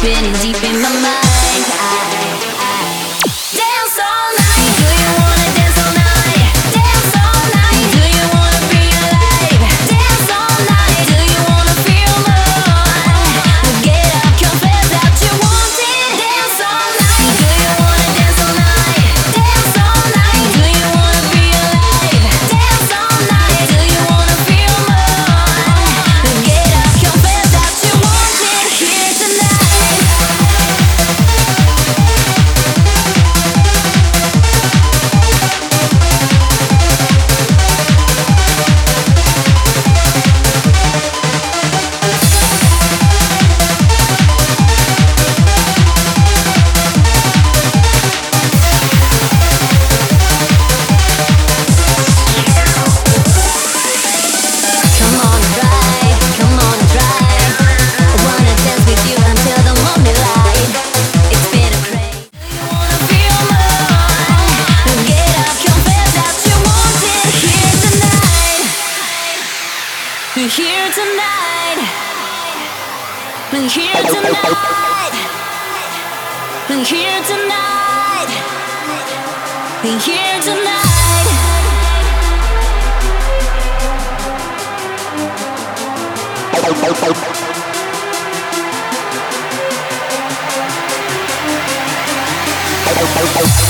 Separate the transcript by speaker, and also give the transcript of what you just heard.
Speaker 1: spinning deep in my mind. here tonight. We're here tonight. We're here tonight. We're here tonight. We're here tonight.